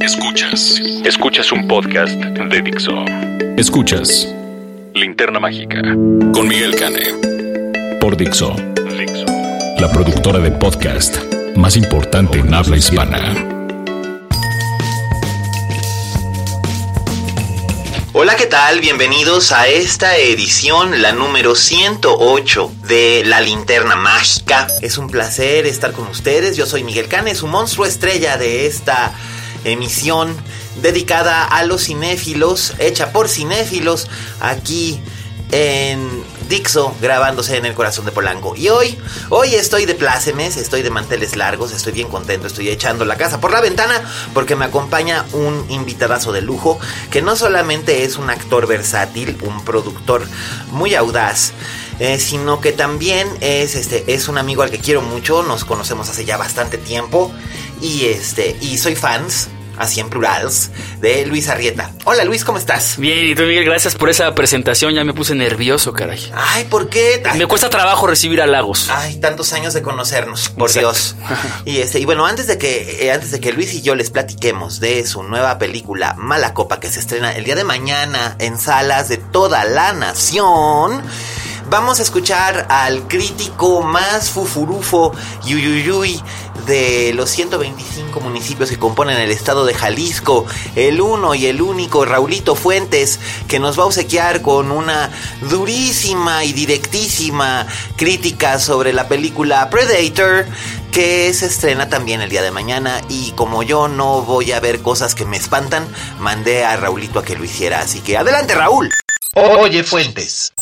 Escuchas. Escuchas un podcast de Dixo. Escuchas Linterna Mágica con Miguel Cane. Por Dixo. Dixo. La productora de podcast más importante en habla hispana. Hola, ¿qué tal? Bienvenidos a esta edición, la número 108 de La Linterna Mágica. Es un placer estar con ustedes. Yo soy Miguel Canes, un monstruo estrella de esta emisión dedicada a los cinéfilos, hecha por cinéfilos, aquí en Dixo grabándose en el corazón de Polanco. Y hoy, hoy estoy de plácemes, estoy de manteles largos, estoy bien contento, estoy echando la casa por la ventana porque me acompaña un invitadazo de lujo que no solamente es un actor versátil, un productor muy audaz, eh, sino que también es, este, es un amigo al que quiero mucho, nos conocemos hace ya bastante tiempo y, este, y soy fans así en plurals, de Luis Arrieta. Hola Luis, ¿cómo estás? Bien, y tú Miguel, gracias por esa presentación, ya me puse nervioso, caray. Ay, ¿por qué? me cuesta trabajo recibir halagos. Ay, tantos años de conocernos, por Dios. Y este, y bueno, antes de que, eh, antes de que Luis y yo les platiquemos de su nueva película Mala Copa que se estrena el día de mañana en salas de toda la nación. Vamos a escuchar al crítico más fufurufo yuyuyuy de los 125 municipios que componen el estado de Jalisco, el uno y el único Raulito Fuentes, que nos va a obsequiar con una durísima y directísima crítica sobre la película Predator, que se estrena también el día de mañana y como yo no voy a ver cosas que me espantan, mandé a Raulito a que lo hiciera, así que adelante Raúl. Oye Fuentes.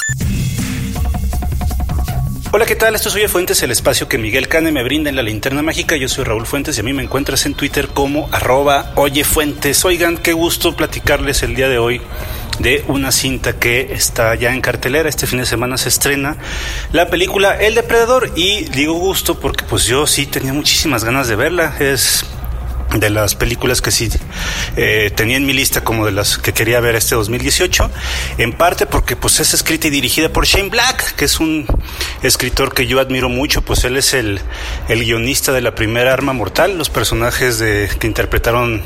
Hola, ¿qué tal? Esto es Oye Fuentes, el espacio que Miguel Cane me brinda en la linterna mágica. Yo soy Raúl Fuentes y a mí me encuentras en Twitter como arroba Oye Fuentes. Oigan, qué gusto platicarles el día de hoy de una cinta que está ya en cartelera. Este fin de semana se estrena la película El Depredador y digo gusto porque pues yo sí tenía muchísimas ganas de verla. Es de las películas que sí eh, tenía en mi lista como de las que quería ver este 2018, en parte porque pues es escrita y dirigida por Shane Black, que es un escritor que yo admiro mucho, pues él es el, el guionista de la primera Arma Mortal, los personajes de, que interpretaron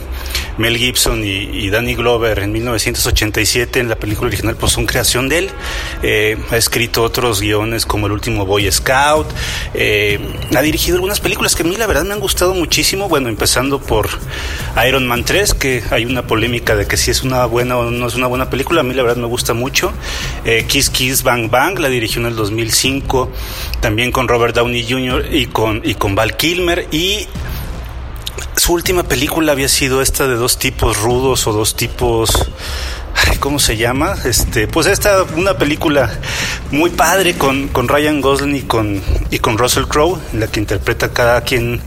Mel Gibson y, Danny Glover en 1987 en la película original, pues son creación de él, eh, ha escrito otros guiones como El último Boy Scout, eh, ha dirigido algunas películas que a mí la verdad me han gustado muchísimo, bueno, empezando por por Iron Man 3, que hay una polémica de que si es una buena o no es una buena película. A mí la verdad me gusta mucho. Eh, Kiss Kiss Bang Bang la dirigió en el 2005, también con Robert Downey Jr. y con, y con Val Kilmer. Y su última película había sido esta de dos tipos rudos o dos tipos ¿cómo se llama? Este, pues esta, una película muy padre con, con Ryan Gosling y con, y con Russell Crowe, en la que interpreta cada quien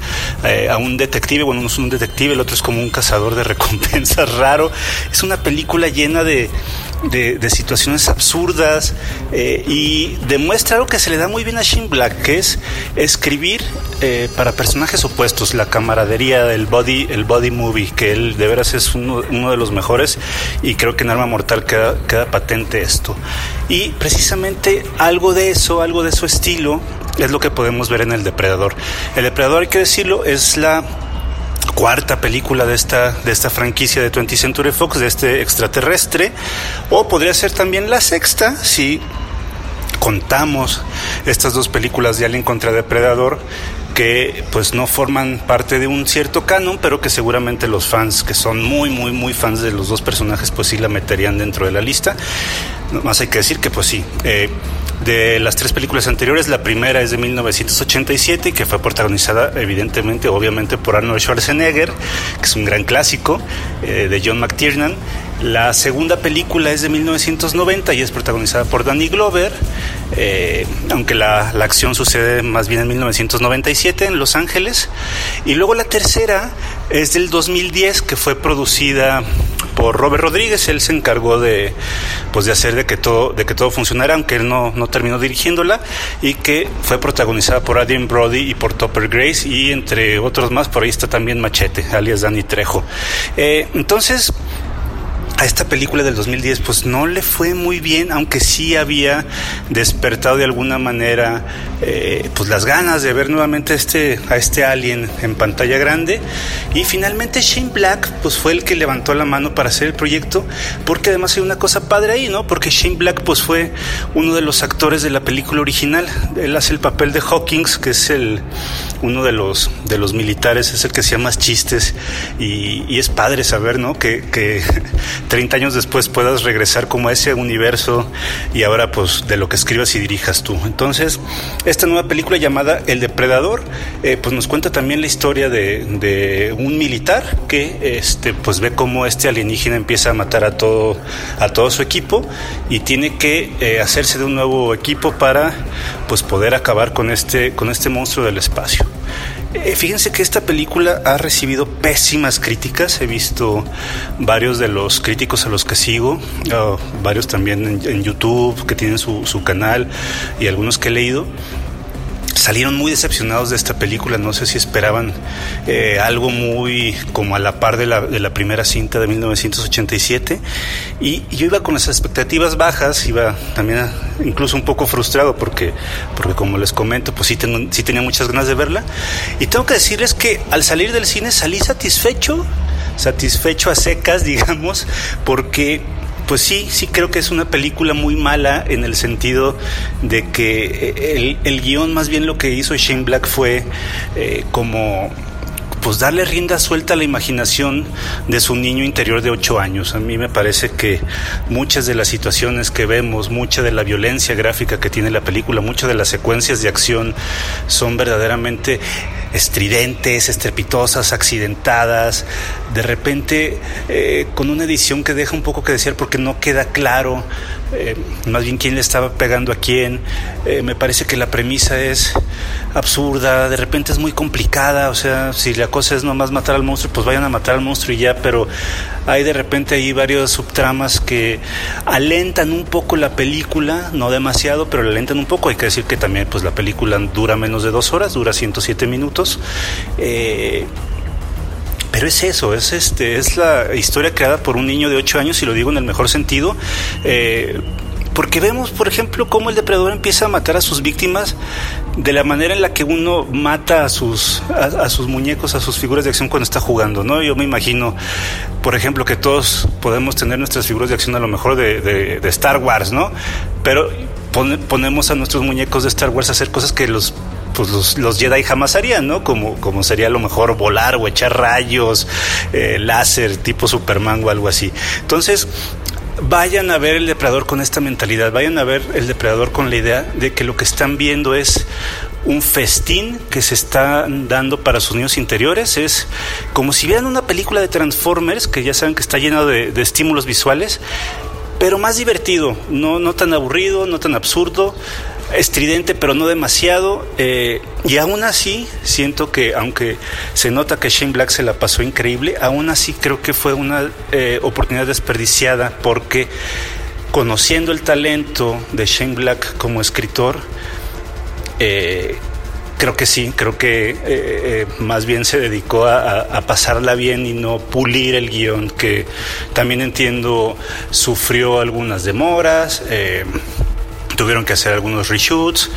eh, a un detective, bueno, uno es un detective, el otro es como un cazador de recompensas raro. Es una película llena de, de, situaciones absurdas eh, y demuestra algo que se le da muy bien a Shin Black, que es escribir eh, para personajes opuestos, la camaradería, el body, el body movie, que él de veras es uno, de los mejores y creo que en Arma Mortal queda, queda patente esto. Y precisamente algo de eso, algo de su estilo, es lo que podemos ver en El Depredador. El Depredador, hay que decirlo, es la cuarta película de esta, de esta franquicia de 20th Century Fox, de este extraterrestre, o podría ser también la sexta si contamos estas dos películas de Alien contra Depredador que pues no forman parte de un cierto canon, pero que seguramente los fans que son muy muy muy fans de los dos personajes pues sí la meterían dentro de la lista. Más hay que decir que pues sí, eh, de las tres películas anteriores, la primera es de 1987 y que fue protagonizada evidentemente, obviamente por Arnold Schwarzenegger, que es un gran clásico, eh, de John McTiernan. La segunda película es de 1990 y es protagonizada por Danny Glover, eh, aunque la, la, acción sucede más bien en 1997 en Los Ángeles. Y luego la tercera es del 2010 que fue producida por Robert Rodríguez. Él se encargó de, pues, de hacer de que todo, de que todo funcionara, aunque él no, no terminó dirigiéndola, y que fue protagonizada por Adrian Brody y por Topper Grace, y entre otros más, por ahí está también Machete, alias Danny Trejo. Eh, entonces, a esta película del 2010 pues no le fue muy bien, aunque sí había despertado de alguna manera eh, pues las ganas de ver nuevamente este, a este alien en pantalla grande. Y finalmente Shane Black pues fue el que levantó la mano para hacer el proyecto, porque además hay una cosa padre ahí, ¿no? Porque Shane Black pues fue uno de los actores de la película original. Él hace el papel de Hawkins, que es el uno de los, de los militares, es el que hacía más chistes y, y es padre saber, ¿no? Que, que 30 años después puedas regresar como a ese universo y ahora pues de lo que escribas y dirijas tú. Entonces, esta nueva película llamada El Depredador, eh, pues nos cuenta también la historia de, de, un militar que este, pues ve cómo este alienígena empieza a matar a todo, a todo su equipo y tiene que eh, hacerse de un nuevo equipo para pues poder acabar con este, con este monstruo del espacio. Eh, fíjense que esta película ha recibido pésimas críticas. He visto varios de los críticos a los que sigo, uh, varios también en, en, YouTube que tienen su, su canal y algunos que he leído salieron muy decepcionados de esta película. No sé si esperaban eh, algo muy como a la par de la, de la, primera cinta de 1987. Y yo iba con las expectativas bajas, iba también a, incluso un poco frustrado porque, porque como les comento, pues sí, sí tenía muchas ganas de verla. Y tengo que decirles que al salir del cine salí satisfecho, satisfecho a secas, digamos, porque pues sí, sí creo que es una película muy mala en el sentido de que el, el guion más bien lo que hizo Shane Black fue eh, como pues darle rienda suelta a la imaginación de su niño interior de ocho años. A mí me parece que muchas de las situaciones que vemos, mucha de la violencia gráfica que tiene la película, muchas de las secuencias de acción son verdaderamente estridentes, estrepitosas, accidentadas, de repente eh, con una edición que deja un poco que desear porque no queda claro eh, más bien quién le estaba pegando a quién. Eh, me parece que la premisa es absurda, de repente es muy complicada, o sea, si la cosa es nomás matar al monstruo, pues vayan a matar al monstruo y ya, pero hay de repente ahí varios subtramas que alentan un poco la película, no demasiado, pero la alentan un poco. Hay que decir que también pues la película dura menos de dos horas, dura 107 minutos. Eh, pero es eso, es este, es la historia creada por un niño de 8 años, y lo digo en el mejor sentido. Eh, porque vemos, por ejemplo, cómo el depredador empieza a matar a sus víctimas de la manera en la que uno mata a sus, a, a, sus muñecos, a sus figuras de acción cuando está jugando, ¿no? Yo me imagino, por ejemplo, que todos podemos tener nuestras figuras de acción a lo mejor de, de, de Star Wars, ¿no? Pero pone, ponemos a nuestros muñecos de Star Wars a hacer cosas que los pues los, los, Jedi jamás harían, ¿no? Como, como sería a lo mejor volar o echar rayos, eh, láser, tipo Superman o algo así. Entonces, vayan a ver el depredador con esta mentalidad, vayan a ver el depredador con la idea de que lo que están viendo es un festín que se está dando para sus niños interiores. Es como si vieran una película de Transformers, que ya saben que está llena de, de estímulos visuales, pero más divertido, no, no tan aburrido, no tan absurdo estridente, pero no demasiado. Eh, y aún así, siento que, aunque se nota que Shane Black se la pasó increíble, aún así creo que fue una eh, oportunidad desperdiciada porque conociendo el talento de Shane Black como escritor, eh, creo que sí, creo que más bien se dedicó a, a, pasarla bien y no pulir el guion, que también entiendo sufrió algunas demoras. Tuvieron que hacer algunos reshoots.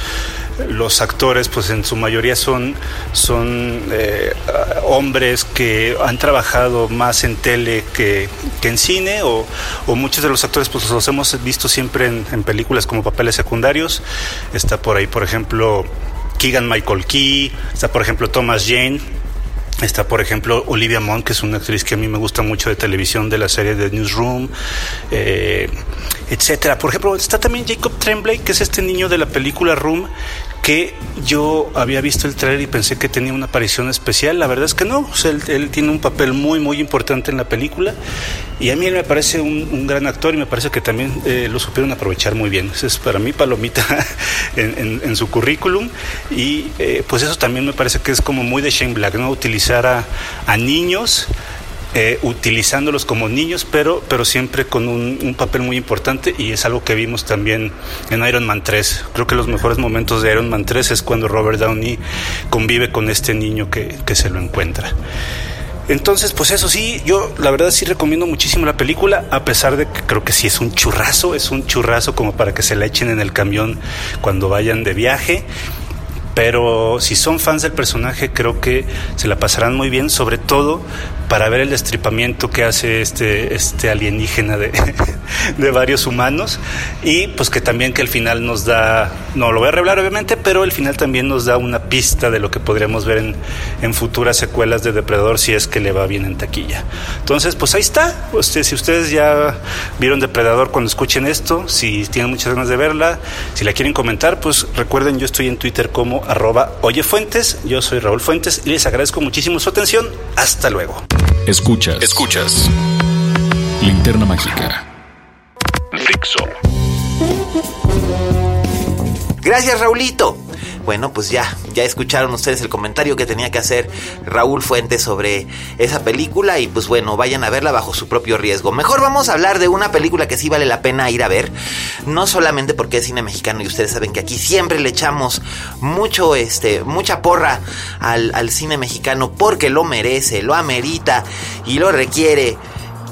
Los actores, pues en su mayoría son, son eh, hombres que han trabajado más en tele que, que en cine, o, o, muchos de los actores pues los hemos visto siempre en, en, películas como papeles secundarios. Está por ahí, por ejemplo, Keegan Michael Key, está por ejemplo Thomas Jane, Está, por ejemplo, Olivia Munn, que es una actriz que a mí me gusta mucho de televisión, de la serie de Newsroom, eh, etcétera. Por ejemplo, está también Jacob Tremblay, que es este niño de la película Room, que yo había visto el trailer y pensé que tenía una aparición especial. La verdad es que no. él, tiene un papel muy, muy importante en la película. Y a mí él me parece un, gran actor y me parece que también eh, lo supieron aprovechar muy bien. Ese es para mí palomita en, su currículum. Y eh, pues eso también me parece que es como muy de Shane Black, ¿no? Utilizar a, a niños eh, utilizándolos como niños, pero, pero siempre con un, papel muy importante y es algo que vimos también en Iron Man 3. Creo que los mejores momentos de Iron Man 3 es cuando Robert Downey convive con este niño que, que se lo encuentra. Entonces, pues eso sí, yo la verdad sí recomiendo muchísimo la película, a pesar de que creo que sí es un churrazo, es un churrazo como para que se la echen en el camión cuando vayan de viaje. Pero si son fans del personaje, creo que se la pasarán muy bien, sobre todo para ver el destripamiento que hace este, este alienígena de, de varios humanos y pues que también que el final nos da, no lo voy a revelar obviamente, pero el final también nos da una pista de lo que podríamos ver en, en futuras secuelas de Depredador si es que le va bien en taquilla. Entonces, pues ahí está. Usted, si ustedes ya vieron Depredador cuando escuchen esto, si tienen muchas ganas de verla, si la quieren comentar, pues recuerden, yo estoy en Twitter como arroba oyefuentes, yo soy Raúl Fuentes y les agradezco muchísimo su atención. Hasta luego. Escuchas. Escuchas. Linterna Mágica. Fixo. Gracias, Raulito. Bueno, pues ya, ya escucharon ustedes el comentario que tenía que hacer Raúl Fuentes sobre esa película y pues bueno, vayan a verla bajo su propio riesgo. Mejor vamos a hablar de una película que sí vale la pena ir a ver, no solamente porque es cine mexicano y ustedes saben que aquí siempre le echamos mucho, este, mucha porra al, al cine mexicano porque lo merece, lo amerita y lo requiere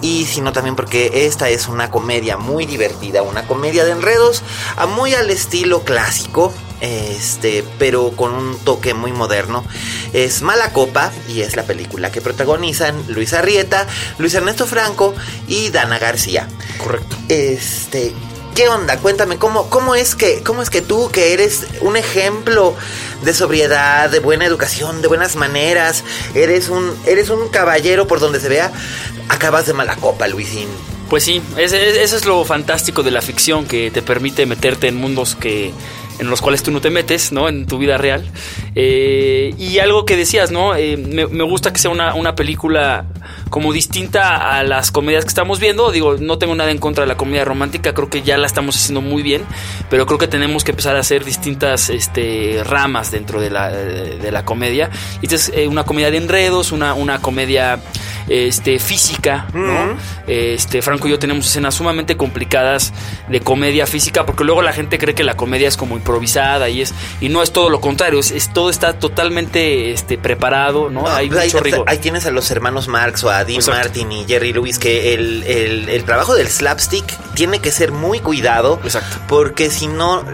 y sino también porque esta es una comedia muy divertida, una comedia de enredos, muy al estilo clásico, este, pero con un toque muy moderno. Es Mala Copa y es la película que protagonizan Luis Arrieta, Luis Ernesto Franco y Dana García. Correcto. Este, ¿Qué onda? Cuéntame, ¿cómo, cómo, es que, ¿cómo es que tú, que eres un ejemplo de sobriedad, de buena educación, de buenas maneras, eres un, eres un caballero por donde se vea, acabas de mala copa, Luisín? Pues sí, eso es lo fantástico de la ficción, que te permite meterte en mundos que en los cuales tú no te metes, ¿no? En tu vida real. Eh, y algo que decías, ¿no? Eh, me, gusta que sea una, una, película como distinta a las comedias que estamos viendo. Digo, no tengo nada en contra de la comedia romántica, creo que ya la estamos haciendo muy bien, pero creo que tenemos que empezar a hacer distintas este, ramas dentro de la, de, la comedia. Y esta es eh, una comedia de enredos, una, una comedia este, física, ¿no? Este, Franco y yo tenemos escenas sumamente complicadas de comedia física, porque luego la gente cree que la comedia es como improvisada y es, y no es todo lo contrario, es, todo está totalmente este, preparado, ¿no? hay pues rigor. Ahí tienes a los hermanos Marx o a Dean Martin y Jerry Lewis que el, el trabajo del slapstick tiene que ser muy cuidado. Exacto. Porque si no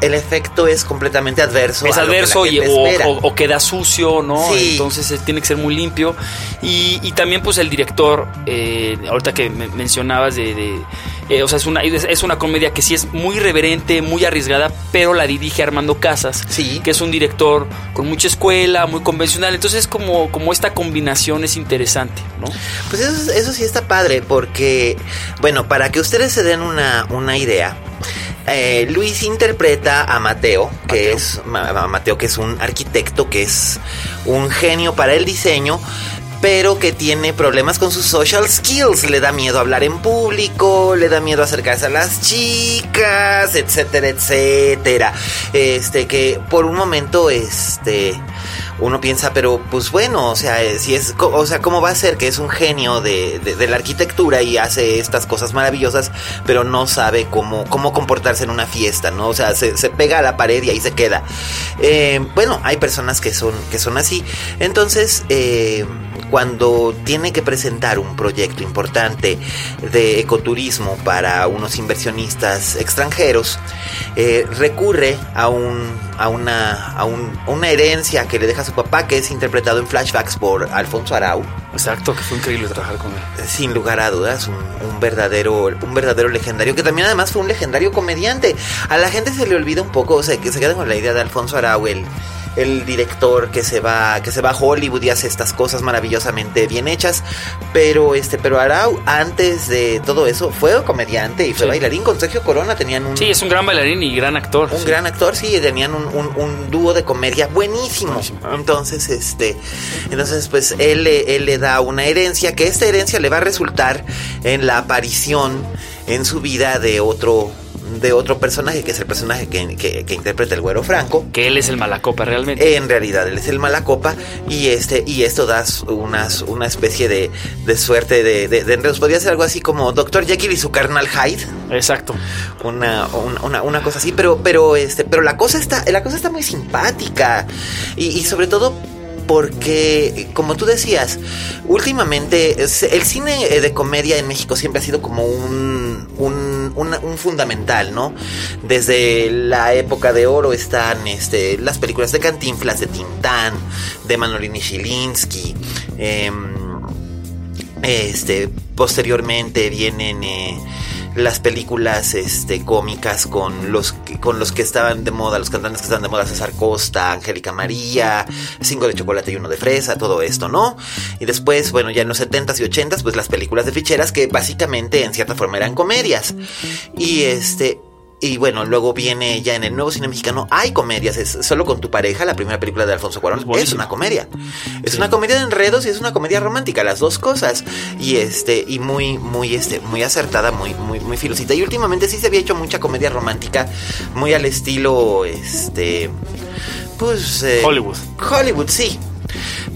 el efecto es completamente adverso. Es adverso y, o, queda sucio, ¿no? Entonces eh, tiene que ser muy limpio. Y, también pues el director, eh, ahorita que mencionabas de... Eh, o sea, es una, es una comedia que sí es muy reverente, muy arriesgada, pero la dirige Armando Casas, sí. que es un director con mucha escuela, muy convencional. Entonces como, como esta combinación es interesante, ¿no? Pues eso, eso sí está padre, porque, bueno, para que ustedes se den una, una idea, eh, Luis interpreta a Mateo, que es Mateo, que es un arquitecto, que es un genio para el diseño, pero que tiene problemas con sus social skills. Le da miedo hablar en público, le da miedo acercarse a las chicas, etcétera, etcétera. Este, que por un momento, este uno piensa, pero pues bueno, o sea, eh, si es, o sea, ¿cómo va a ser que es un genio de, de, la arquitectura y hace estas cosas maravillosas, pero no sabe cómo, cómo comportarse en una fiesta, ¿no? O sea, se, se pega a la pared y ahí se queda. Eh, bueno, hay personas que son, que son así. Entonces, eh, cuando tiene que presentar un proyecto importante de ecoturismo para unos inversionistas extranjeros, recurre a un a una, a, un, una herencia que le deja a su papá, que es interpretado en flashbacks por Alfonso Arau. Exacto, que fue increíble trabajar con él. Sin lugar a dudas, un, verdadero, un verdadero legendario, que también además fue un legendario comediante. A la gente se le olvida un poco, o sea, que se queda con la idea de Alfonso Arau, el, el director que se va que se va a Hollywood y hace estas cosas maravillosamente bien hechas, pero este pero Arau antes de todo eso fue comediante y fue Sí. bailarín con Sergio Corona, tenían un Sí, es un gran bailarín y gran actor. un sí. gran actor, sí, tenían un, un- un dúo de comedia buenísimo. Buenísimo. Entonces, este, entonces, pues él, él le da una herencia, que esta herencia le va a resultar en la aparición en su vida de otro, de otro personaje, que es el personaje que, que- que interpreta el güero Franco. Que él es el malacopa realmente. En realidad él es el malacopa y este y esto da unas, una especie de, de suerte de, de, de. Podría ser algo así como Dr. Jekyll y su carnal Hyde Exacto. una, una, una- una cosa así, pero, pero este, pero la cosa está, la cosa está muy simpática. Y, y sobre todo porque, como tú decías, últimamente el cine eh, de comedia en México siempre ha sido como un, un, un fundamental, ¿no? Desde la época de oro están este, las películas de Cantinflas, de Tintán, de Manolini Shilinsky. em, este, posteriormente vienen eh, las películas este, cómicas con los, con los que estaban de moda, los cantantes que estaban de moda, César Costa, Angélica María, Cinco de chocolate y uno de fresa, todo esto, ¿no? Y después, bueno, ya en los 70s y 80s, pues las películas de ficheras que básicamente en cierta forma eran comedias. Y este... Y bueno, luego viene ya en el nuevo cine mexicano, hay comedias, es solo con tu pareja, la primera película de Alfonso Cuarón, Es una comedia. Es una comedia de enredos y es una comedia romántica, las dos cosas. Y este, y muy, muy, este, muy acertada, muy, muy, muy filosita. Y últimamente sí se había hecho mucha comedia romántica, muy al estilo, este, pues... eh, Hollywood. Hollywood, sí.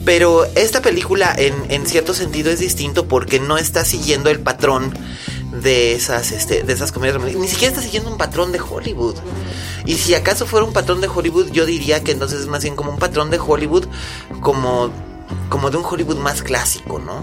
Pero esta película en, en cierto sentido es distinto porque no está siguiendo el patrón de esas, este, de esas comedias. Ni siquiera está siguiendo un patrón de Hollywood. Y si acaso fuera un patrón de Hollywood, yo diría que entonces es más bien como un patrón de Hollywood como, como de un Hollywood más clásico, ¿no?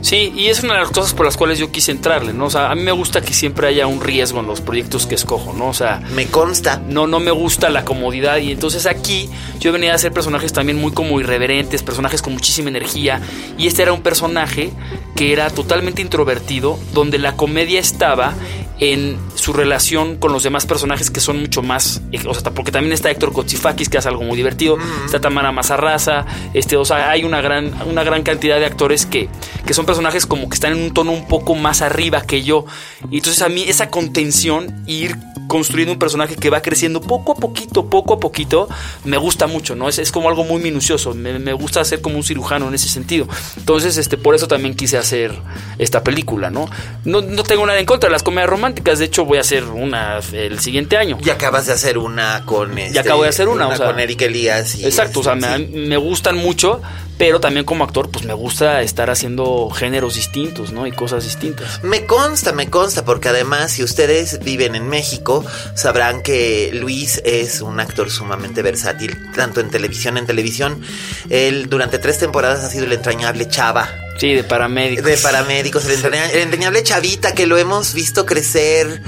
Sí, y es una de las cosas por las cuales yo quise entrarle, ¿no? O sea, a mí me gusta que siempre haya un riesgo en los proyectos que escojo, ¿no? O sea, Me consta. no, no me gusta la comodidad y entonces aquí yo venía a hacer personajes también muy como irreverentes, personajes con muchísima energía y este era un personaje que era totalmente introvertido, donde la comedia estaba en su relación con los demás personajes que son mucho más, eh, o sea, porque también está Héctor Kotsifakis que hace algo muy divertido, está Tamara Mazarraza, este, o sea, hay una gran, una gran cantidad de actores que, que son personajes como que están en un tono un poco más arriba que yo. Y entonces a mí esa contención, ir construyendo un personaje que va creciendo poco a poquito, poco a poquito, me gusta mucho, ¿no? Es, es como algo muy minucioso, me, me gusta ser como un cirujano en ese sentido. Entonces, este, por eso también quise hacer esta película, ¿no? No, no tengo nada en contra de las comedias románticas, de hecho voy a hacer una el siguiente año. Y acabas de hacer una con este, Ya acabo de hacer una, o sea, con Eric Elías y Exacto, o sea, este, me, me gustan mucho, pero también como actor, pues me gusta estar haciendo géneros distintos, ¿no? Y cosas distintas. Me consta, me consta, porque además si ustedes viven en México, sabrán que Luis es un actor sumamente versátil, tanto en televisión, en televisión. Él durante tres temporadas ha sido el entrañable Chava. Sí, de paramédicos. De paramédicos, el entrañable, el entrañable Chavita que lo hemos visto crecer,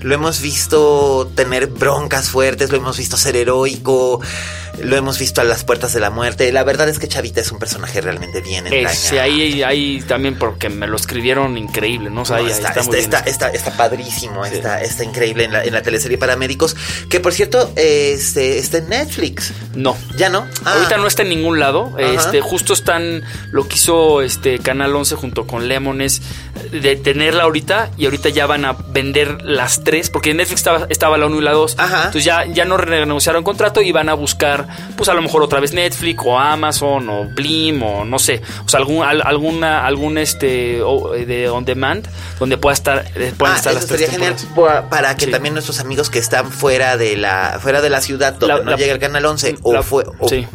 lo hemos visto tener broncas fuertes, lo hemos visto ser heroico, lo hemos visto a las puertas de la muerte. La verdad es que Chavita es un personaje realmente bien entrañable. Sí, ahí, ahí también porque me lo escribieron increíble, ¿no? O sea, No, ahí- está, está está, está, está- está padrísimo, Sí. está, está increíble en la, en la teleserie Paramédicos, que por cierto este, está en Netflix. No. ¿Ya no? Ah, Ahorita no está en ningún lado. Ajá. Este, justo están lo que hizo Canal 11 junto con Lemones de tenerla ahorita y ahorita ya van a vender las tres porque en Netflix estaba, estaba la 1 y la 2. Ajá. Entonces ya, ya no renegociaron contrato y van a buscar pues a lo mejor otra vez Netflix o Amazon o Blim o no sé, o sea, algún al- alguna algún este o- de on demand donde pueda estar eh, puedan Ah, estar las tres sería genial para que Sí. también nuestros amigos que están fuera de la fuera de la ciudad donde La- no la- llega el canal 11 o, fue- o, sí.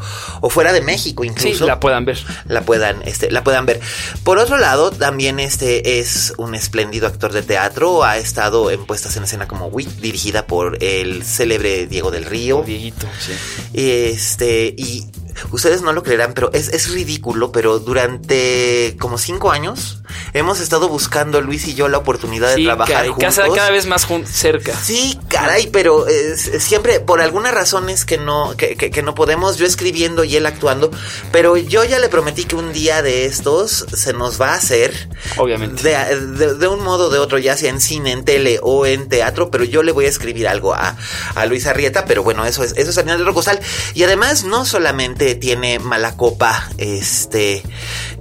o fuera de México Sí, incluso la puedan ver. la puedan este la puedan ver. Por otro lado, también este es un espléndido actor de teatro, ha estado en puestas en escena como Wick, dirigida por el célebre Diego del Río. Dieguito, sí. Este, y ustedes no lo creerán, pero es, es ridículo, pero durante como cinco años hemos estado buscando Luis y yo la oportunidad de trabajar caray, juntos. cada, cada vez más cerca. Sí, caray, pero eh, s- siempre por algunas razones que no que, que- que no podemos, yo escribiendo y él actuando, pero yo ya le prometí que un día de estos se nos va a hacer, Obviamente. de, de- de un modo o de otro, ya sea en cine, en tele o en teatro, pero yo le voy a escribir algo a, a Luis Arrieta, pero bueno, eso es eso es Harina de Rocosal y además no solamente tiene Mala Copa, este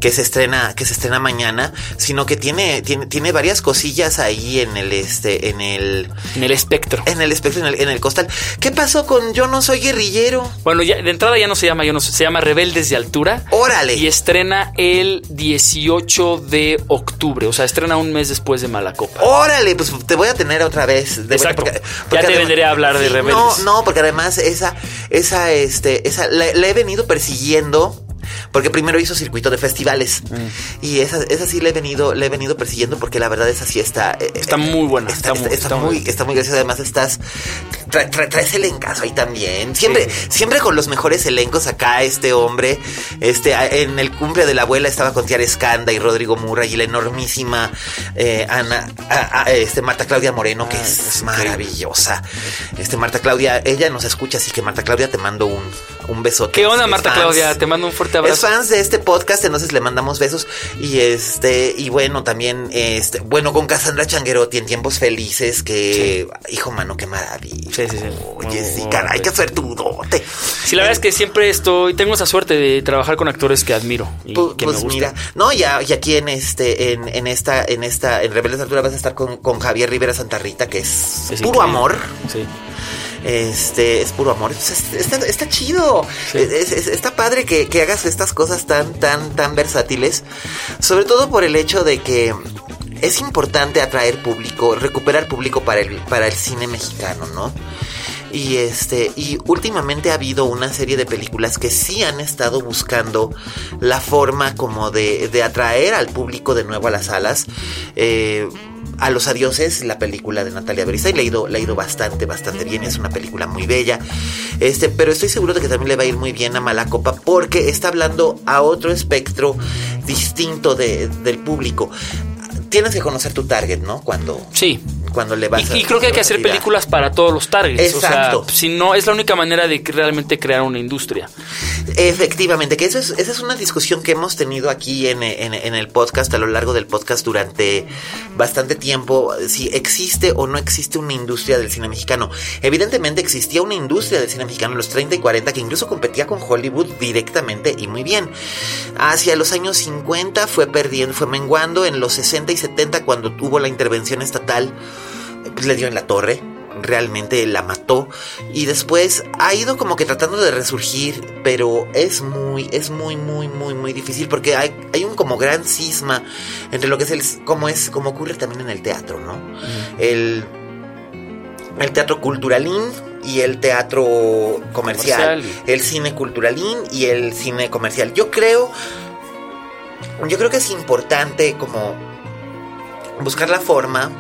que se estrena que se estrena mañana, sino que tiene tiene tiene varias cosillas ahí en el este en el En el espectro. en el espectro, en el, en el costal. ¿Qué pasó con Yo no soy guerrillero? Bueno, ya de entrada ya no se llama, yo no se llama Rebeldes de Altura. Órale. Y estrena el 18 de octubre, o sea, estrena un mes después de Malacopa. Órale, pues te voy a tener otra vez. De Exacto. Ya te además- vendré a hablar de Rebeldes. No, no, porque además esa, esa, este, esa, la, la he venido persiguiendo. Porque primero hizo circuito de festivales. Mm. Y esa, esa sí le he venido, le he venido persiguiendo porque la verdad esa sí está. eh, Está muy buena, Está, está muy- está- muy, muy- está muy graciosa. Además, estás. tra- tra- traes el encaso ahí también. Siempre, siempre con los mejores elencos acá, este hombre. Este, en el cumple de la abuela estaba con Tiara Escanda y Rodrigo Murray y la enormísima eh, Ana, a- a- este, Marta Claudia Moreno, que Ah, es, increíble. maravillosa. Este, Marta Claudia, ella nos escucha, así que Marta Claudia te mando un, un besote. ¿Qué onda, Marta fans. Claudia? Te mando un fuerte Es abrazo. fans de este podcast, entonces le mandamos besos. Y este, y bueno, también, este, bueno, con Cassandra Changuerotti en tiempos felices, que, hijo mano, qué maravilla. Sí, sí, sí. Oye, sí, caray, qué suertudote. Sí, la verdad es que siempre estoy, tengo esa suerte de trabajar con actores que admiro y Pu- que pues me gustan. mira, no, ya, y aquí en este, en, en esta, en esta, en Rebeldes de Altura vas a estar con, con Javier Rivera Santa Rita, que es, Es puro increíble. amor. Sí. Este, es puro amor. Es- Está, está chido. Sí. Es- es- está padre que, que hagas estas cosas tan, tan, tan versátiles. Sobre todo por el hecho de que es importante atraer público, recuperar público para el, para el cine mexicano, ¿no? Y este, y últimamente ha habido una serie de películas que sí han estado buscando la forma como de, de atraer al público de nuevo a las salas. Eh, a los adioses, la película de Natalia Beristain, le ha ido, le ha ido bastante, bastante bien, es una película muy bella. Este, pero estoy seguro de que también le va a ir muy bien a Malacopa porque está hablando a otro espectro distinto de- del público. Tienes que conocer tu target, ¿no? Cuando, Sí. cuando le vas a Y, y creo que hay que hacer películas para todos los targets. Exacto. O sea, si no, es la única manera de realmente crear una industria. Efectivamente, que eso es, esa es una discusión que hemos tenido aquí en, en- en el podcast, a lo largo del podcast durante bastante tiempo, si existe o no existe una industria del cine mexicano. Evidentemente existía una industria del cine mexicano en los 30 y 40 que incluso competía con Hollywood directamente y muy bien. Hacia los años 50 fue perdiendo, fue menguando, en los 60 y 70 cuando tuvo la intervención estatal, pues le dio en la torre realmente la mató. Y después ha ido como que tratando de resurgir pero es muy es muy muy muy muy difícil porque hay, hay un como gran cisma entre lo que es el como es como ocurre también en el teatro no el el teatro culturalín y el teatro comercial, Comercial. el cine culturalín y el cine comercial. Yo creo yo creo que es importante como buscar la forma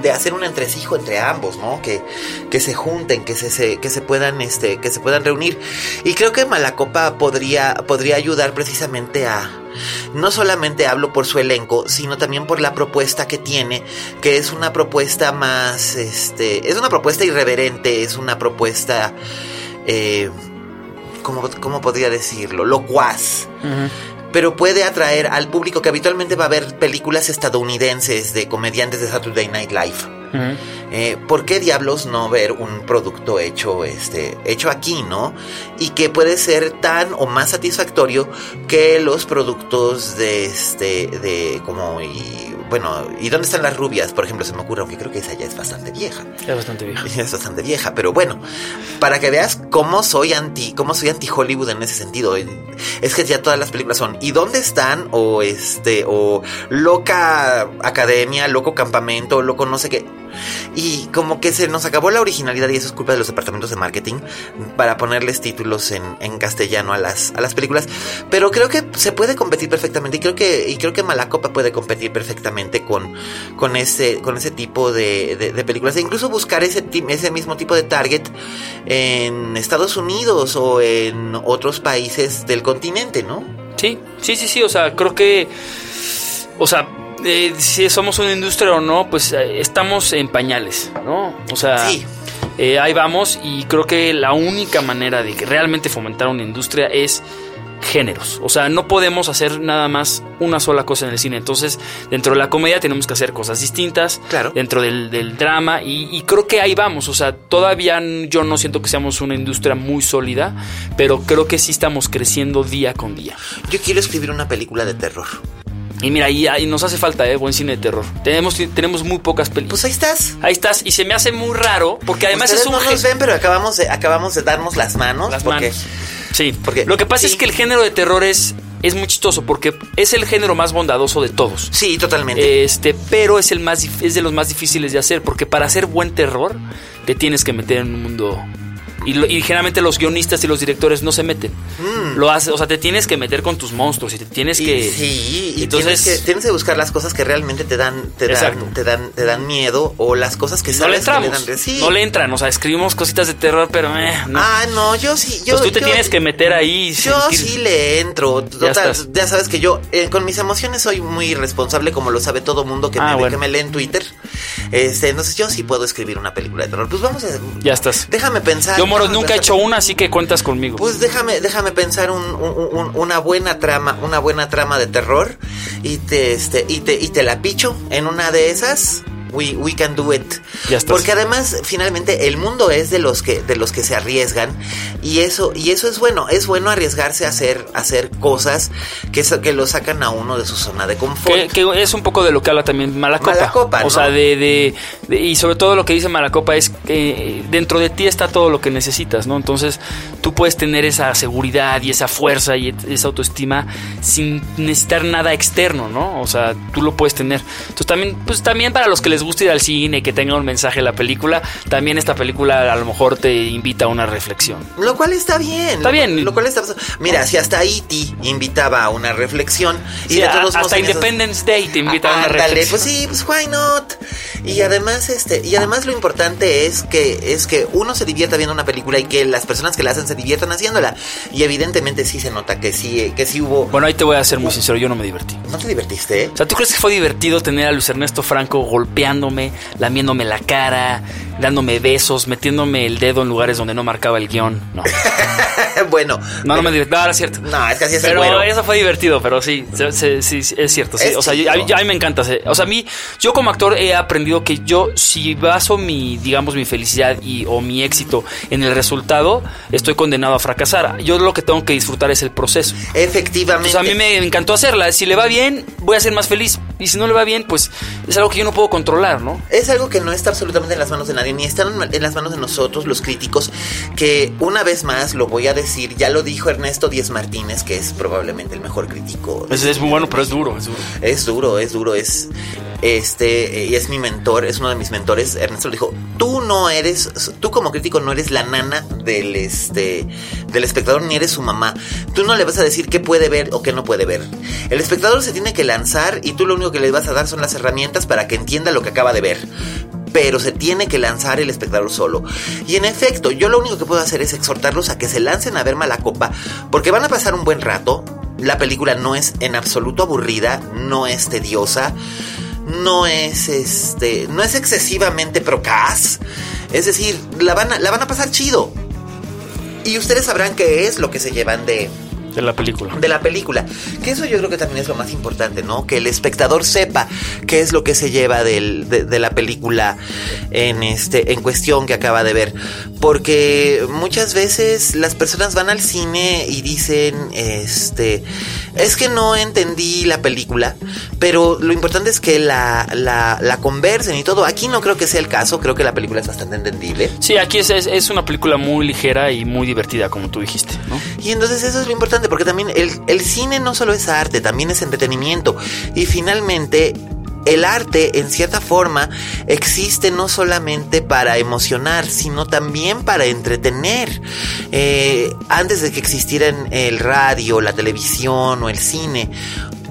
de hacer un entresijo entre ambos, ¿no? Que, que se junten, que se, se- que se puedan, este, que se puedan reunir. Y creo que Malacopa podría, podría ayudar precisamente a, no solamente hablo por su elenco, sino también por la propuesta que tiene, que es una propuesta más, este, es una propuesta irreverente, es una propuesta, eh, ¿cómo, podría decirlo? Locuaz pero puede atraer al público que habitualmente va a ver películas estadounidenses de comediantes de Saturday Night Live. Eh, ¿Por qué diablos no ver un producto hecho, este, hecho aquí, no? Y que puede ser tan o más satisfactorio que los productos de este, de como y bueno, ¿y dónde están las rubias? Por ejemplo, se me ocurre, aunque creo que esa ya es bastante vieja. Es bastante vieja. Es bastante vieja, pero bueno, para que veas cómo soy anti, cómo soy anti Hollywood en ese sentido. Es que ya todas las películas son ¿y dónde están? o este o loca academia, loco campamento, loco no sé qué. Y como que se nos acabó la originalidad y eso es culpa de los departamentos de marketing para ponerles títulos en, en castellano a las, a las películas. Pero creo que se puede competir perfectamente y creo que, y creo que Malacopa puede competir perfectamente con, con, ese, con ese tipo de, de, películas e incluso buscar ese, ese mismo tipo de target en Estados Unidos o en otros países del continente, ¿no? Sí, sí, sí, sí, o sea, creo que, o sea, eh, si somos una industria o no, pues eh, estamos en pañales, ¿no? O sea, Sí. eh, ahí vamos y creo que la única manera de realmente fomentar una industria es géneros. O sea, no podemos hacer nada más una sola cosa en el cine. Entonces, dentro de la comedia tenemos que hacer cosas distintas. Claro. Dentro del, del drama. Y, y creo que ahí vamos. O sea, todavía yo no siento que seamos una industria muy sólida. Pero creo que sí estamos creciendo día con día. Yo quiero escribir una película de terror. Y mira, ahí nos hace falta, ¿eh? Buen cine de terror. Tenemos, tenemos muy pocas películas. Pues ahí estás. Ahí estás. Y se me hace muy raro. Porque además Ustedes es un no nos ven, pero acabamos de, acabamos de darnos las manos. Las porque manos. Sí, porque- lo que pasa sí. es que el género de terror es, es muy chistoso porque es el género más bondadoso de todos. Sí, totalmente. Este, pero es el más es de los más difíciles de hacer porque para hacer buen terror te tienes que meter en un mundo y, lo- y generalmente los guionistas y los directores no se meten. Lo hace, o sea, te tienes que meter con tus monstruos y te tienes Mm. Y- que sí, y entonces tienes, que, tienes que buscar las cosas que realmente te dan, te dan, te dan, te dan miedo o las cosas que no le sabes que le dan. Sí. No le entran, o sea, escribimos cositas de terror, pero eh, no. Ah, no, yo sí, yo. pues tú te yo- tienes que meter ahí y Yo sentir- sí le entro. Total, estás. ya, sabes que yo eh, con mis emociones soy muy irresponsable, como lo sabe todo mundo que, Ah, me, bueno. que me lee en Twitter. Este, entonces yo sí puedo escribir una película de terror. Pues vamos a. Ya estás. Déjame pensar. Yo Déjame nunca he hecho una, así que cuentas conmigo. Pues déjame, déjame pensar un- un- un- una buena trama, una buena trama de terror y te, este, y te, y te la picho en una de esas. We, we can do it. Ya estás. Porque además, finalmente, el mundo es de los que, de los que se arriesgan. Y eso, y eso es bueno. Es bueno arriesgarse a hacer, a hacer cosas que, que lo sacan a uno de su zona de confort. Que, que es un poco de lo que habla también Malacopa. Malacopa, O ¿no? sea, de, de- de- Y sobre todo lo que dice Malacopa es que eh, dentro de ti está todo lo que necesitas, ¿no? Entonces tú puedes tener esa seguridad y esa fuerza y esa autoestima sin necesitar nada externo, ¿no? O sea, tú lo puedes tener. Entonces también, pues también para los que les gusta ir al cine que tenga un mensaje la película, también esta película a lo mejor te invita a una reflexión. Lo cual está bien. Está lo- bien. Lo cual está Mira, si hasta E.T. invitaba a una reflexión. Y Sí, de a- todos modos hasta esos- Independence Day te invita a una Ándale, reflexión. pues sí, pues why not. Y además, este, y además lo importante es que, es que uno se divierta viendo una película y que las personas que la hacen se diviertan haciéndola. Y evidentemente sí se nota que sí, que sí hubo. Bueno, ahí te voy a ser muy sincero, yo no me divertí. ¿No te divertiste? O sea, ¿tú crees que fue divertido tener a Luis Ernesto Franco golpeándome, lamiéndome la cara, dándome besos, metiéndome el dedo en lugares donde no marcaba el guion? No. bueno. No, no me divertí. No, era cierto. No, es que así es el Pero güero. eso fue divertido, pero sí, se- sí, sí, es cierto. Sí. Es o sea, yo- a, mí, a mí me encanta. sí. O sea, a mí, yo como actor he aprendido que yo, si baso mi, digamos, mi felicidad y, o mi éxito en el resultado, estoy condenado a fracasar. Yo lo que tengo que disfrutar es el proceso. Efectivamente. Pues a mí me encantó hacerla. Si le va bien, voy a ser más feliz. Y si no le va bien, pues es algo que yo no puedo controlar, ¿no? Es algo que no está absolutamente en las manos de nadie, ni están en las manos de nosotros, los críticos, que una vez más lo voy a decir, ya lo dijo Ernesto Díez Martínez, que es probablemente el mejor crítico. Es, es muy bueno, pero es duro, es duro. Es duro, es duro, es este y es mi mentor, es uno de mis mentores. Ernesto le dijo, "Tú no eres tú como crítico no eres la nana del este del espectador ni eres su mamá. Tú no le vas a decir qué puede ver o qué no puede ver. El espectador se tiene que lanzar y tú lo único que le vas a dar son las herramientas para que entienda lo que acaba de ver." pero se tiene que lanzar el espectador solo. Y en efecto, yo lo único que puedo hacer es exhortarlos a que se lancen a ver Malacopa, porque van a pasar un buen rato. La película no es en absoluto aburrida, no es tediosa, no es este, no es excesivamente procaz. Es decir, la van a, la van a pasar chido. Y ustedes sabrán qué es lo que se llevan de, De la película. de la película. Que eso yo creo que también es lo más importante, ¿no? Que el espectador sepa qué es lo que se lleva del- de, de la película en este, en cuestión que acaba de ver. Porque muchas veces las personas van al cine y dicen, este, es que no entendí la película, pero lo importante es que la, la, la conversen y todo. Aquí no creo que sea el caso, creo que la película es bastante entendible. Sí, aquí es, es, es una película muy ligera y muy divertida, como tú dijiste, ¿no? Y entonces eso es lo importante, porque también el, el cine no solo es arte, también es entretenimiento. Y finalmente, el arte, en cierta forma, existe no solamente para emocionar, sino también para entretener. Eh, antes de que existieran el radio, la televisión o el cine,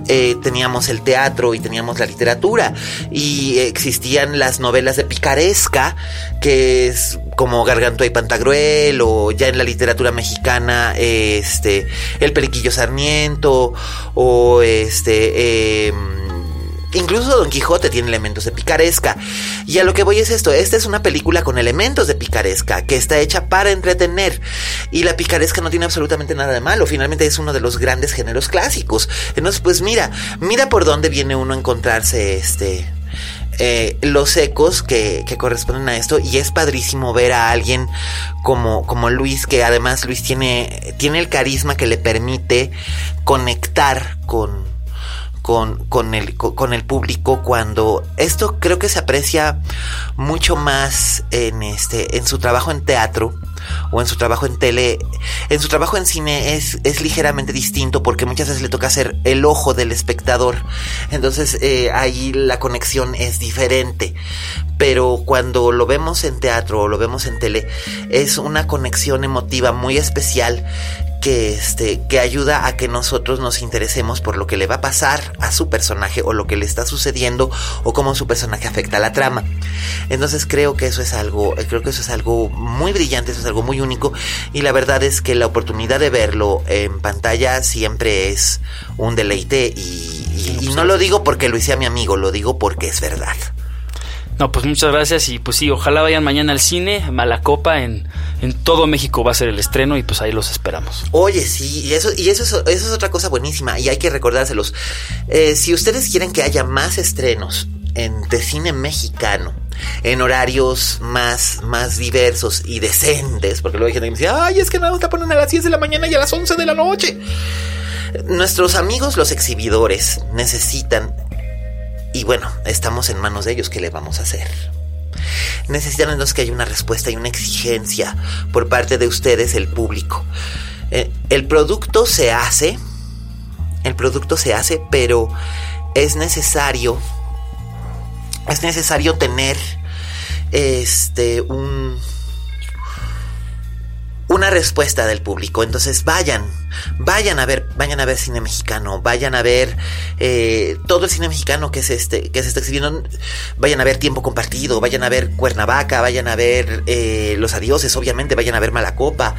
eh, teníamos el teatro y teníamos la literatura y existían las novelas de picaresca que es como Gargantúa y Pantagruel o ya en la literatura mexicana este el Periquillo Sarmiento o este eh, Incluso Don Quijote tiene elementos de picaresca. Y a lo que voy es esto, esta es una película con elementos de picaresca, que está hecha para entretener. Y la picaresca no tiene absolutamente nada de malo, finalmente es uno de los grandes géneros clásicos. Entonces, pues mira, mira por dónde viene uno a encontrarse este... Eh, los ecos que, que, corresponden a esto y es padrísimo ver a alguien como, como Luis que además Luis tiene, tiene el carisma que le permite conectar con, con, con, el, con el público cuando esto creo que se aprecia mucho más en este en su trabajo en teatro o en su trabajo en tele en su trabajo en cine es, es ligeramente distinto porque muchas veces le toca ser el ojo del espectador. Entonces eh, ahí la conexión es diferente. Pero cuando lo vemos en teatro o lo vemos en tele es una conexión emotiva muy especial que este que ayuda a que nosotros nos interesemos por lo que le va a pasar a su personaje o lo que le está sucediendo o cómo su personaje afecta a la trama. Entonces creo que eso es algo, creo que eso es algo muy brillante, eso es algo muy único y la verdad es que la oportunidad de verlo en pantalla siempre es un deleite y, y no lo digo porque lo hice a mi amigo, lo digo porque es verdad. No, pues muchas gracias y pues sí, ojalá vayan mañana al cine, Malacopa, en, en todo México va a ser el estreno y pues ahí los esperamos. Oye, sí, y eso, y eso, es, eso es otra cosa buenísima y hay que recordárselos. Eh, si ustedes quieren que haya más estrenos en, de cine mexicano, en horarios más, más diversos y decentes, porque luego hay gente que me dice, ay, es que más la ponen a las 10 de la mañana y a las 11 de la noche. Nuestros amigos los exhibidores necesitan y bueno, estamos en manos de ellos, ¿qué le vamos a hacer? Necesitan que haya una respuesta y una exigencia por parte de ustedes, el público. Eh, el producto se hace, el producto se hace, pero es necesario, es necesario tener este un una respuesta del público. Entonces vayan, vayan a ver, vayan a ver cine mexicano, vayan a ver eh, todo el cine mexicano que se, este, que se está exhibiendo, vayan a ver Tiempo Compartido, vayan a ver Cuernavaca, vayan a ver eh, Los Adioses, obviamente, vayan a ver Malacopa.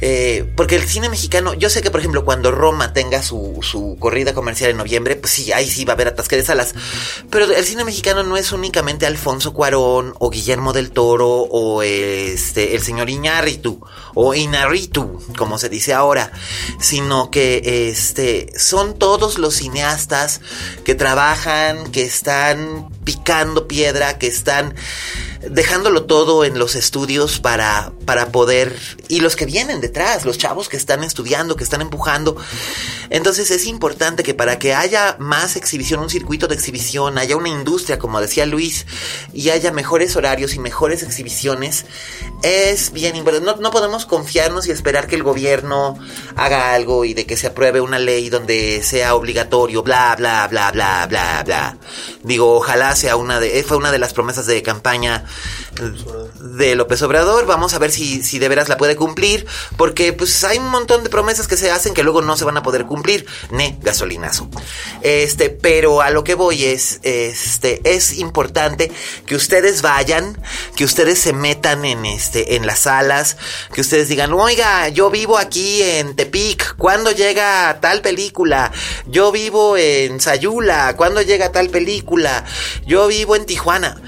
Eh, porque el cine mexicano, yo sé que por ejemplo cuando Roma tenga su, su corrida comercial en noviembre, pues sí, ahí sí va a haber atasque de salas. Pero el cine mexicano no es únicamente Alfonso Cuarón o Guillermo del Toro o este, el señor Iñárritu o Inarritu, como se dice ahora, sino que este son todos los cineastas que trabajan, que están picando piedra, que están dejándolo todo en los estudios para, para poder, y los que vienen detrás, los chavos que están estudiando, que están empujando. Entonces es importante que para que haya más exhibición, un circuito de exhibición, haya una industria, como decía Luis, y haya mejores horarios y mejores exhibiciones, es bien importante. No, no podemos confiarnos y esperar que el gobierno haga algo y de que se apruebe una ley donde sea obligatorio, bla, bla, bla, bla, bla, bla. Digo, ojalá sea una de, fue una de las promesas de campaña de López Obrador. Vamos a ver si, si de veras la puede cumplir. Porque pues hay un montón de promesas que se hacen que luego no se van a poder cumplir. Ne, gasolinazo. Este, pero a lo que voy es, este, es importante que ustedes vayan, que ustedes se metan en este, en las salas, que ustedes digan, oiga, yo vivo aquí en Tepic, ¿cuándo llega tal película? Yo vivo en Sayula, ¿cuándo llega tal película? Yo vivo en Tijuana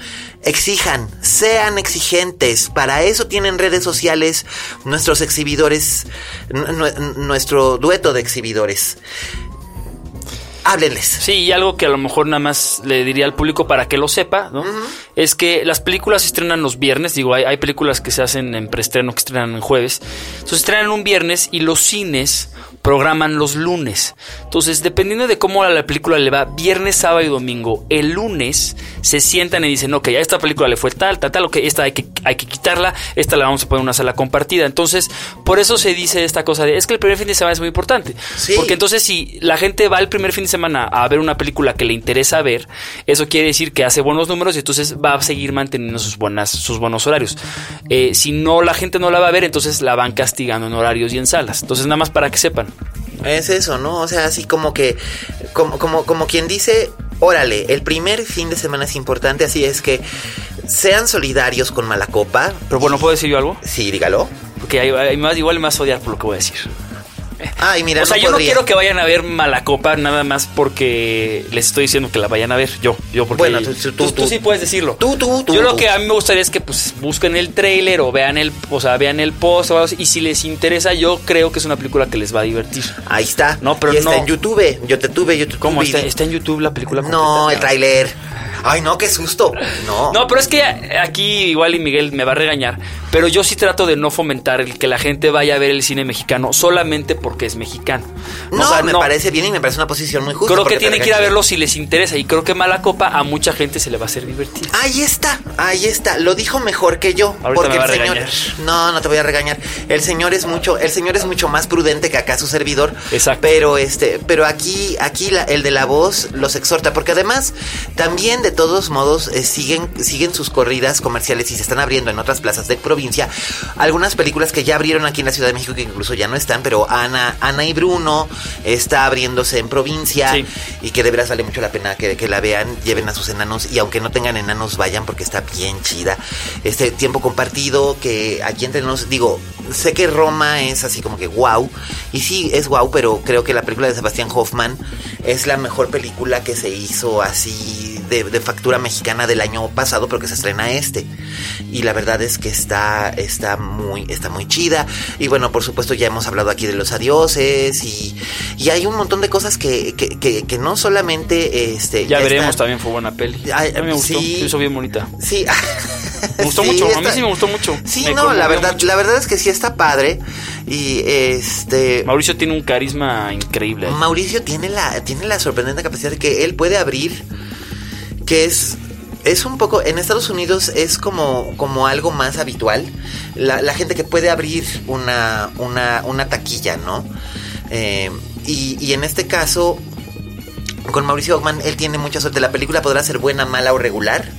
exijan, sean exigentes. Para eso tienen redes sociales nuestros exhibidores, nuestro dueto de exhibidores. Háblenles. Sí, y algo que a lo mejor nada más le diría al público para que lo sepa, ¿no? Es que las películas se estrenan los viernes, digo, hay, hay películas que se hacen en preestreno, que estrenan en jueves. Entonces se estrenan un viernes y los cines programan los lunes. Entonces, dependiendo de cómo a la película le va, viernes, sábado y domingo, el lunes se sientan y dicen, ok, a esta película le fue tal, tal, tal, ok, esta hay que, hay que quitarla, esta la vamos a poner en una sala compartida. Entonces, por eso se dice esta cosa de, es que el primer fin de semana es muy importante. Porque entonces si la gente va el primer fin de semana semana a ver una película que le interesa ver, eso quiere decir que hace buenos números y entonces va a seguir manteniendo sus, buenas, sus buenos horarios. Eh, si no, la gente no la va a ver, entonces la van castigando en horarios y en salas. Entonces, nada más para que sepan. Es eso, ¿no? O sea, así como que, como, como, como quien dice, órale, el primer fin de semana es importante, así es que sean solidarios con Malacopa. Pero bueno, ¿puedo decir yo algo? Sí, dígalo. Porque hay, hay más, igual a odiar por lo que voy a decir. Ay, mira, o sea, no yo podría. no quiero que vayan a ver Malacopa nada más porque les estoy diciendo que la vayan a ver. Yo, yo, porque Bueno, tú- tú- tú, tú- sí puedes decirlo. Tú, tú, tú, Yo lo que a mí me gustaría es que pues busquen el trailer o vean el, o sea, vean el post o algo así. Y si les interesa, yo creo que es una película que les va a divertir. Ahí está. No, pero y está no. en YouTube. Yo te tuve, yo te ¿Cómo tuve. está? ¿Está en YouTube la película? No, completa? el tráiler. Ay, no, qué susto. No. No, pero es que aquí igual y Miguel me va a regañar, pero yo sí trato de no fomentar el que la gente vaya a ver el cine mexicano solamente porque es mexicano. No, O sea, me parece bien y me parece una posición muy justa. Creo que tienen que ir a verlo si les interesa y creo que Malacopa a mucha gente se le va a hacer divertir. Ahí está, ahí está. Lo dijo mejor que yo. Ahorita porque me va el a señor. regañar. No, no te voy a regañar. El señor es mucho, el señor es mucho más prudente que acá su servidor. Exacto. Pero este, pero aquí, aquí la- el de la voz los exhorta, porque además también de todos modos eh, siguen, siguen sus corridas comerciales y se están abriendo en otras plazas de provincia. Algunas películas que ya abrieron aquí en la Ciudad de México que incluso ya no están, pero Ana, Ana y Bruno está abriéndose en provincia Sí. y que de veras vale mucho la pena que, que la vean, lleven a sus enanos y aunque no tengan enanos vayan porque está bien chida. Este tiempo compartido que aquí entre nos digo, sé que Roma es así como que wow y sí es wow, pero creo que la película de Sebastián Hoffman es la mejor película que se hizo así de, de factura mexicana del año pasado, pero que se estrena este. Y la verdad es que está está muy está muy chida y bueno, por supuesto ya hemos hablado aquí de los adioses y, y hay un montón de cosas que, que, que, que no solamente este Ya, veremos, también fue buena peli. Ay, a mí me gustó, sí. se hizo bien bonita. Sí. Me gustó Sí, mucho, a mí sí me gustó mucho. Sí, Me no, la verdad, mucho. la verdad es que sí está padre y este Mauricio tiene un carisma increíble. Mauricio tiene la tiene la sorprendente capacidad de que él puede abrir que es es un poco en Estados Unidos es como como algo más habitual la, la gente que puede abrir una una, una taquilla, ¿no? Eh, y, y en este caso con Mauricio Ockman él tiene mucha suerte. La película podrá ser buena, mala o regular,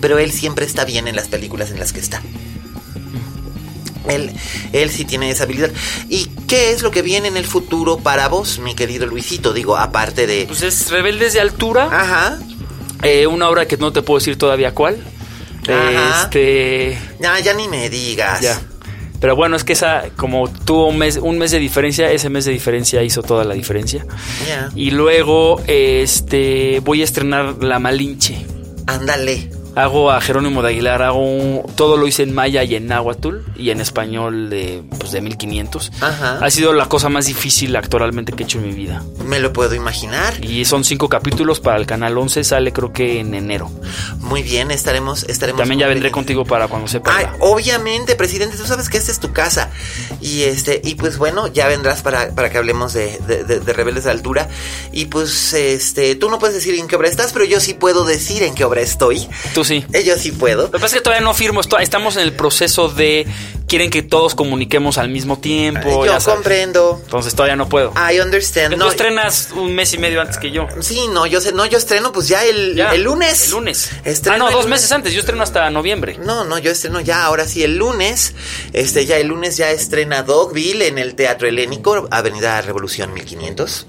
pero él siempre está bien en las películas en las que está. Él, él sí tiene esa habilidad. ¿Y qué es lo que viene en el futuro para vos, mi querido Luisito? Digo, aparte de... Pues es Rebeldes de Altura, Ajá. Eh, una obra que no te puedo decir todavía cuál. Ajá. Este. Ya, ya ni me digas. Ya. Pero bueno, es que esa, como tuvo un mes, un mes de diferencia, ese mes de diferencia hizo toda la diferencia. Y luego, este, voy a estrenar La Malinche. Ándale. Hago a Jerónimo de Aguilar, hago un- todo lo hice en maya y en náhuatl y en español de, pues, de 1500. Ajá. Ha sido la cosa más difícil actoralmente que he hecho en mi vida. Me lo puedo imaginar. Y son cinco capítulos para el canal 11, sale creo que en enero. Muy bien, estaremos... estaremos También ya vendré contigo para cuando sepa. Ay, obviamente, presidente, tú sabes que esta es tu casa. Y este, y pues bueno, ya vendrás para, para que hablemos de, de, de- de Rebeldes de Altura. Y pues, este, tú no puedes decir en qué obra estás, pero yo sí puedo decir en qué obra estoy. Tú sí. Eh, Yo sí puedo. Lo que pasa es que todavía no firmo, esto- estamos en el proceso de quieren que todos comuniquemos al mismo tiempo. yo comprendo. Entonces todavía no puedo. I understand. Tú No, estrenas un mes y medio antes que yo. sí, no, yo sé, no, yo estreno pues ya el, Ya, el lunes. El lunes. Estreno ah, no, dos meses antes. Yo estreno hasta noviembre. No, no, yo estreno ya, ahora sí, el lunes. Este, ya el lunes ya estrena Dogville en el Teatro Helénico, Avenida Revolución 1500.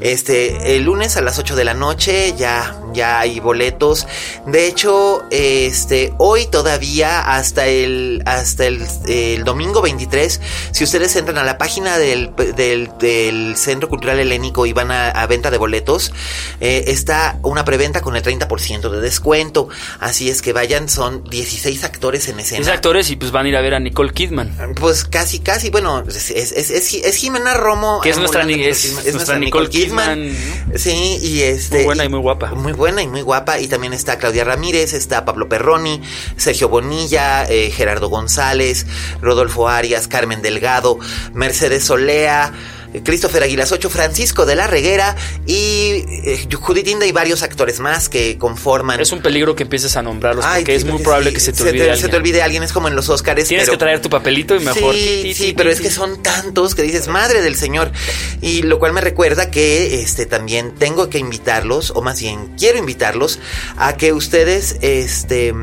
Este, el lunes a las 8 de la noche ya, ya hay boletos. De hecho, este, hoy todavía hasta el, hasta el, el domingo 23, si ustedes entran a la página del, del, del Centro Cultural Helénico y van a, a venta de boletos, eh, está una preventa con el 30% de descuento. Así es que vayan, son 16 actores en escena. Es actores y pues van a ir a ver a Nicole Kidman. Pues casi, casi, bueno, es, es, es, es- Jimena Romo. Que es nuestra emulando ni- a es Nicole Kidman, nuestra Nicole Kidman, Sí, y este. Muy buena y muy guapa. Muy buena y muy guapa. Y también está Claudia Ramírez, está Pablo Perroni, Sergio Bonilla, eh, Gerardo González, Rodolfo Arias, Carmen Delgado, Mercedes Solea. Christopher Aguilas 8, Francisco de la Reguera y eh, Judith Inda y varios actores más que conforman. Es un peligro que empieces a nombrarlos porque es muy probable que se te olvide alguien. Se te olvide alguien, es como en los Oscars. Tienes que traer tu papelito y mejor. Sí, sí, pero es que son tantos que dices, madre del Señor. Y lo cual me recuerda que este también tengo que invitarlos, o más bien quiero invitarlos, a que ustedes este,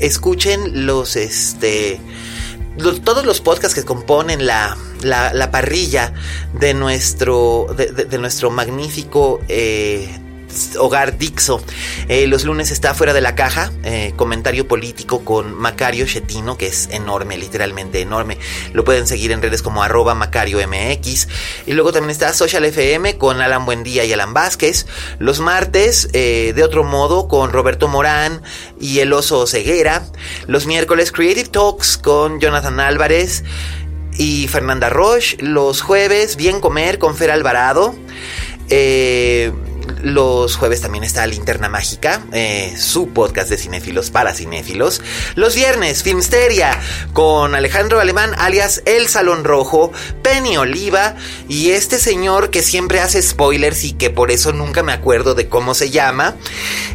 escuchen los este todos los podcasts que componen la, la, parrilla de nuestro, de, nuestro magnífico eh, Hogar Dixo. Eh, los lunes está fuera de la caja, eh, comentario político con Macario Chetino, que es enorme, literalmente enorme. Lo pueden seguir en redes como arroba Macario MX. Y luego también está Social FM con Alan Buendía y Alan Vázquez. Los martes, de otro modo, con Roberto Morán y el oso Ceguera. Los miércoles, Creative Talks con Jonathan Álvarez y Fernanda Roche. Los jueves, Bien Comer con Fer Alvarado. Eh, los jueves también está Linterna Mágica, eh, su podcast de cinéfilos para cinéfilos. Los viernes, Filmsteria, con Alejandro Alemán, alias El Salón Rojo, Penny Oliva y este señor que siempre hace spoilers y que por eso nunca me acuerdo de cómo se llama.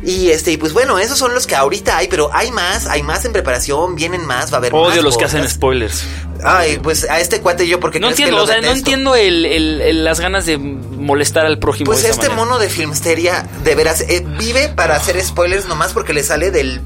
Y este, y pues bueno, esos son los que ahorita hay, pero hay más, hay más en preparación, vienen más, va a haber Odio los que hacen spoilers. Ay, pues a este cuate yo porque no entiendo, o sea, no entiendo las ganas de molestar al prójimo. Pues este mono de Filmsteria, de veras, eh, vive para hacer spoilers nomás porque le sale del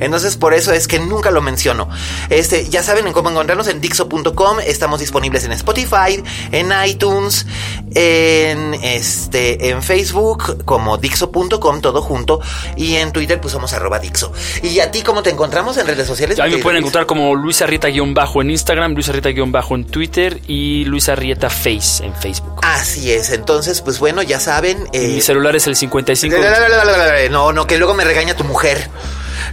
entonces por eso es que nunca lo menciono. Este, ya saben en cómo encontrarnos en dixo.com, estamos disponibles en Spotify, en iTunes, en este en Facebook como dixo.com todo junto y en Twitter pues somos arroba dixo. ¿Y a ti cómo te encontramos en redes sociales? A mí me pueden encontrar como Luis Arrieta-bajo en Instagram, Luis Arrieta-bajo en Twitter y Luis Arrieta Face en Facebook. Así es, entonces pues bueno, ya saben. Mi celular es el 55. No, no, que luego me regaña tu mujer.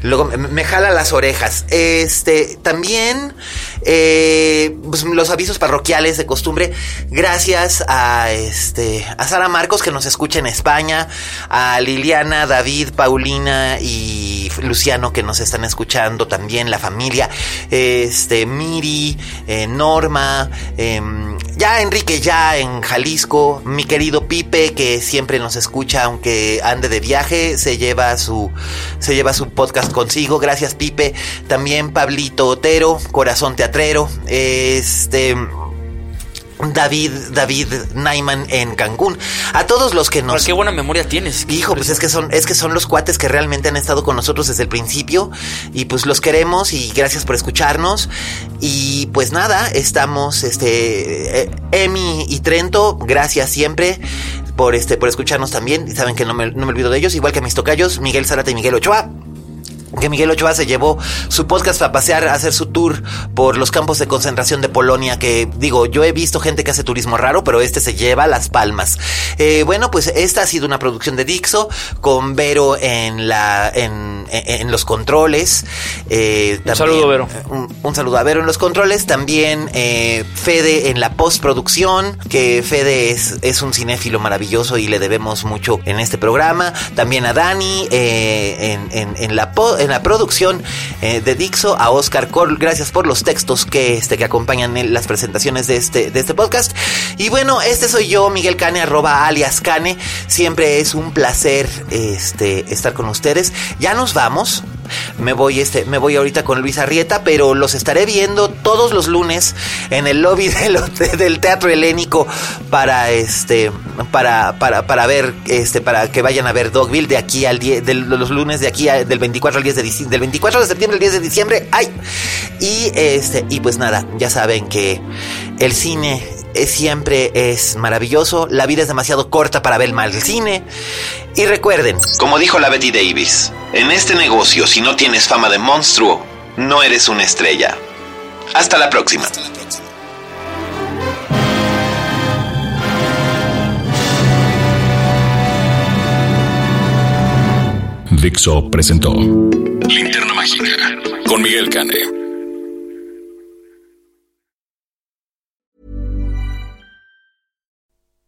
Luego me, jala las orejas. Este, también eh, pues, los avisos parroquiales de costumbre. Gracias a este a Sara Marcos que nos escucha en España, a Liliana, David, Paulina y Luciano que nos están escuchando también, la familia, este Miri, eh, Norma, em, ya Enrique ya en Jalisco, mi querido Pipe que siempre nos escucha aunque ande de viaje, se lleva su se lleva su podcast consigo. Gracias Pipe, también Pablito Otero, Corazón Teatral este... David, David Naiman en Cancún. A todos los que nos. qué buena memoria tienes. Hijo, pues es que son, es que son los cuates que realmente han estado con nosotros desde el principio. Y pues los queremos y gracias por escucharnos. Y pues nada, estamos, este, eh, Emi y Trento, gracias siempre por este, por escucharnos también. Y saben que no me, no me olvido de ellos, igual que a mis tocayos, Miguel Zarate y Miguel Ochoa que Miguel Ochoa se llevó su podcast para pasear, a hacer su tour por los campos de concentración de Polonia, que digo, yo he visto gente que hace turismo raro, pero este se lleva las palmas. Eh, bueno, pues esta ha sido una producción de Dixo, con Vero en la, en, en, los controles. Eh, un saludo, Vero. Un, saludo a Vero en los controles, también eh, Fede en la postproducción, que Fede es, es un cinéfilo maravilloso y le debemos mucho en este programa, también a Dani en, en, en la post en la producción eh, de Dixo, a Oscar Cor, gracias por los textos que, este, que acompañan en las presentaciones de este, de este podcast. Y bueno, este soy yo, Miguel Cane, arroba alias Cane. Siempre es un placer este, estar con ustedes. Ya nos vamos. Me voy, este, me voy ahorita con Luis Arrieta, pero los estaré viendo todos los lunes en el lobby del, del Teatro Helénico para este, para, para, para ver, este, para que vayan a ver Dogville de aquí al 10, de los lunes de aquí del 24 al 10 de del 24 de septiembre al 10 de diciembre. ¡Ay! Y este, y pues nada, ya saben que el cine siempre es maravilloso, la vida es demasiado corta para ver mal el cine. Y recuerden, como dijo la Betty Davis, en este negocio si no tienes fama de monstruo, no eres una estrella. Hasta la próxima. Hasta la próxima. Dixo presentó Linterna Mágica con Miguel Cane.